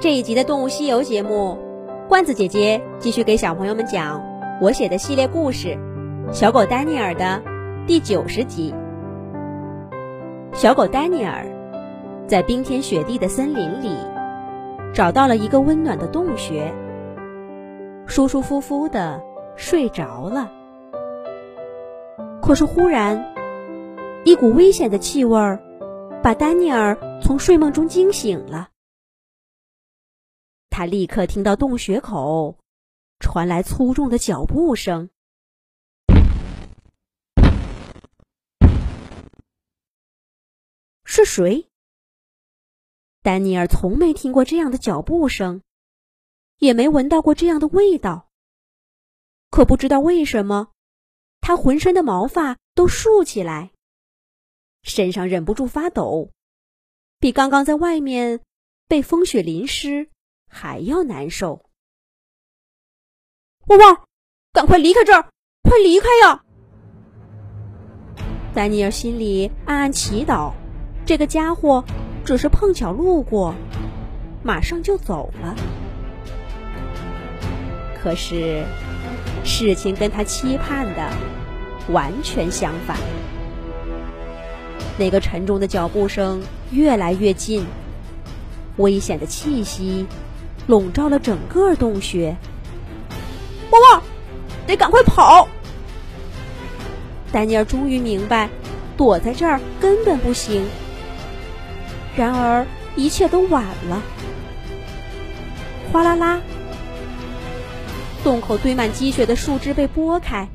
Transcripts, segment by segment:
这一集的《动物西游》节目，罐子姐姐继续给小朋友们讲我写的系列故事《小狗丹尼尔》的第九十集。小狗丹尼尔在冰天雪地的森林里找到了一个温暖的洞穴，舒舒服服的睡着了。可是忽然，一股危险的气味儿把丹尼尔从睡梦中惊醒了。他立刻听到洞穴口传来粗重的脚步声。是谁？丹尼尔从没听过这样的脚步声，也没闻到过这样的味道。可不知道为什么，他浑身的毛发都竖起来，身上忍不住发抖，比刚刚在外面被风雪淋湿。还要难受！汪汪，赶快离开这儿！快离开呀！丹尼尔心里暗暗祈祷，这个家伙只是碰巧路过，马上就走了。可是，事情跟他期盼的完全相反。那个沉重的脚步声越来越近，危险的气息。笼罩了整个洞穴，汪汪，得赶快跑！丹尼尔终于明白，躲在这儿根本不行。然而，一切都晚了。哗啦啦，洞口堆满积雪的树枝被拨开，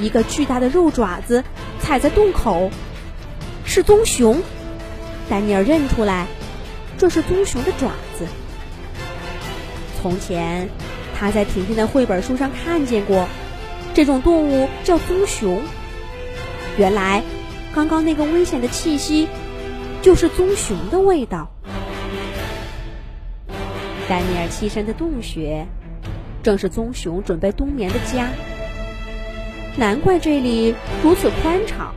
一个巨大的肉爪子踩在洞口，是棕熊。丹尼尔认出来。这是棕熊的爪子。从前，他在婷婷的绘本书上看见过，这种动物叫棕熊。原来，刚刚那个危险的气息，就是棕熊的味道。丹尼尔栖身的洞穴，正是棕熊准备冬眠的家。难怪这里如此宽敞，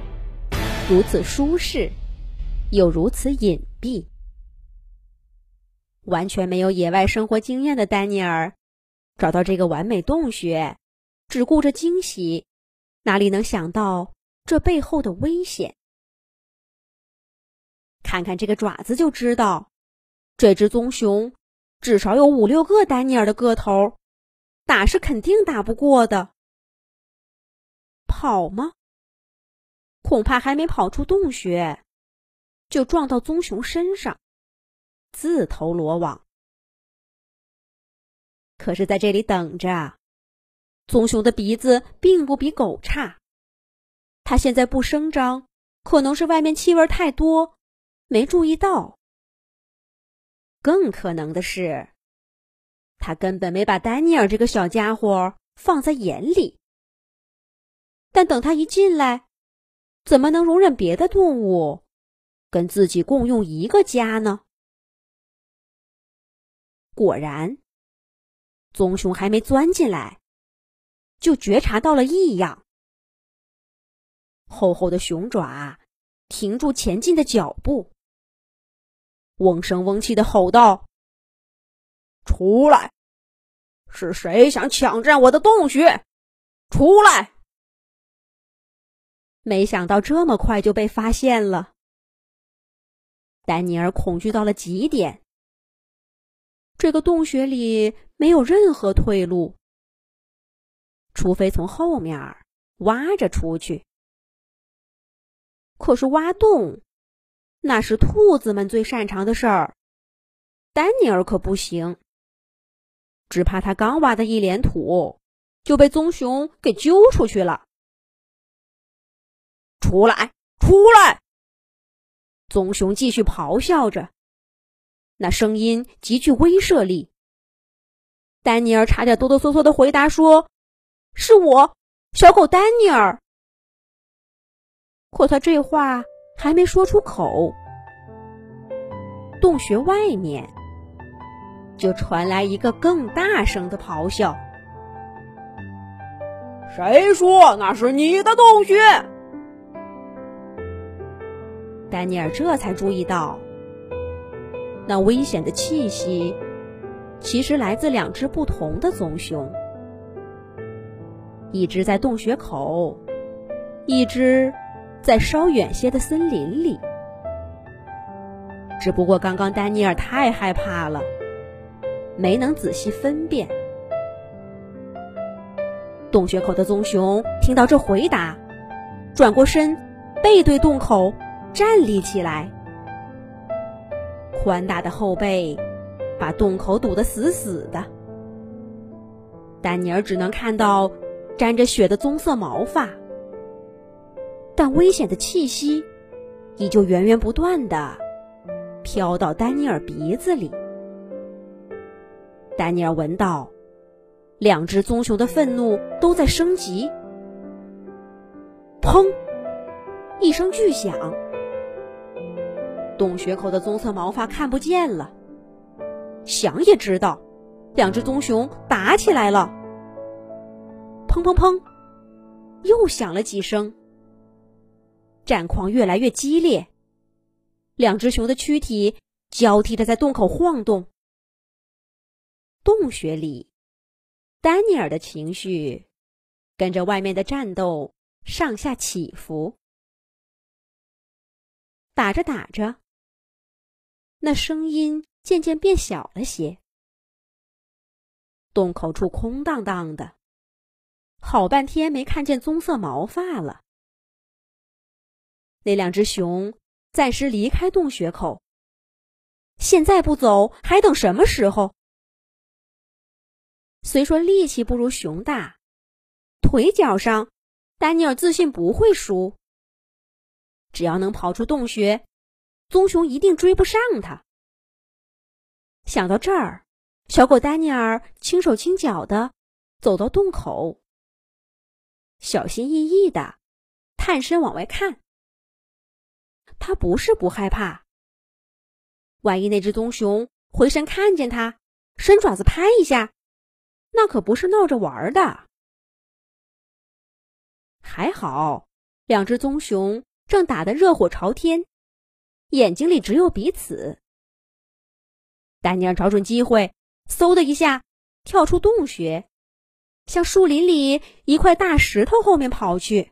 如此舒适，又如此隐蔽。完全没有野外生活经验的丹尼尔，找到这个完美洞穴，只顾着惊喜，哪里能想到这背后的危险？看看这个爪子就知道，这只棕熊至少有五六个丹尼尔的个头，打是肯定打不过的。跑吗？恐怕还没跑出洞穴，就撞到棕熊身上。自投罗网。可是，在这里等着，棕熊的鼻子并不比狗差。它现在不声张，可能是外面气味太多，没注意到。更可能的是，他根本没把丹尼尔这个小家伙放在眼里。但等他一进来，怎么能容忍别的动物跟自己共用一个家呢？果然，棕熊还没钻进来，就觉察到了异样。厚厚的熊爪停住前进的脚步，嗡声嗡气的吼道：“出来！是谁想抢占我的洞穴？出来！”没想到这么快就被发现了，丹尼尔恐惧到了极点。这个洞穴里没有任何退路，除非从后面挖着出去。可是挖洞，那是兔子们最擅长的事儿，丹尼尔可不行。只怕他刚挖的一脸土，就被棕熊给揪出去了。出来，出来！棕熊继续咆哮着。那声音极具威慑力。丹尼尔差点哆哆嗦嗦的回答说：“是我，小狗丹尼尔。”可他这话还没说出口，洞穴外面就传来一个更大声的咆哮：“谁说那是你的洞穴？”丹尼尔这才注意到。那危险的气息，其实来自两只不同的棕熊，一只在洞穴口，一只在稍远些的森林里。只不过刚刚丹尼尔太害怕了，没能仔细分辨。洞穴口的棕熊听到这回答，转过身，背对洞口，站立起来。宽大的后背把洞口堵得死死的，丹尼尔只能看到沾着血的棕色毛发，但危险的气息依旧源源不断的飘到丹尼尔鼻子里。丹尼尔闻到，两只棕熊的愤怒都在升级。砰！一声巨响。洞穴口的棕色毛发看不见了，想也知道，两只棕熊打起来了。砰砰砰，又响了几声，战况越来越激烈。两只熊的躯体交替着在洞口晃动。洞穴里，丹尼尔的情绪跟着外面的战斗上下起伏。打着打着。那声音渐渐变小了些，洞口处空荡荡的，好半天没看见棕色毛发了。那两只熊暂时离开洞穴口，现在不走还等什么时候？虽说力气不如熊大，腿脚上，丹尼尔自信不会输。只要能跑出洞穴。棕熊一定追不上它。想到这儿，小狗丹尼尔轻手轻脚的走到洞口，小心翼翼的探身往外看。他不是不害怕，万一那只棕熊回身看见他，伸爪子拍一下，那可不是闹着玩的。还好，两只棕熊正打得热火朝天。眼睛里只有彼此。丹尼尔找准机会，嗖的一下跳出洞穴，向树林里一块大石头后面跑去。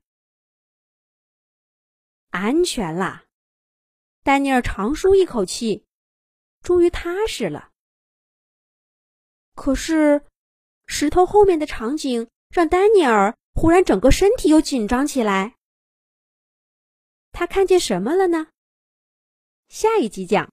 安全啦！丹尼尔长舒一口气，终于踏实了。可是，石头后面的场景让丹尼尔忽然整个身体又紧张起来。他看见什么了呢？下一集讲。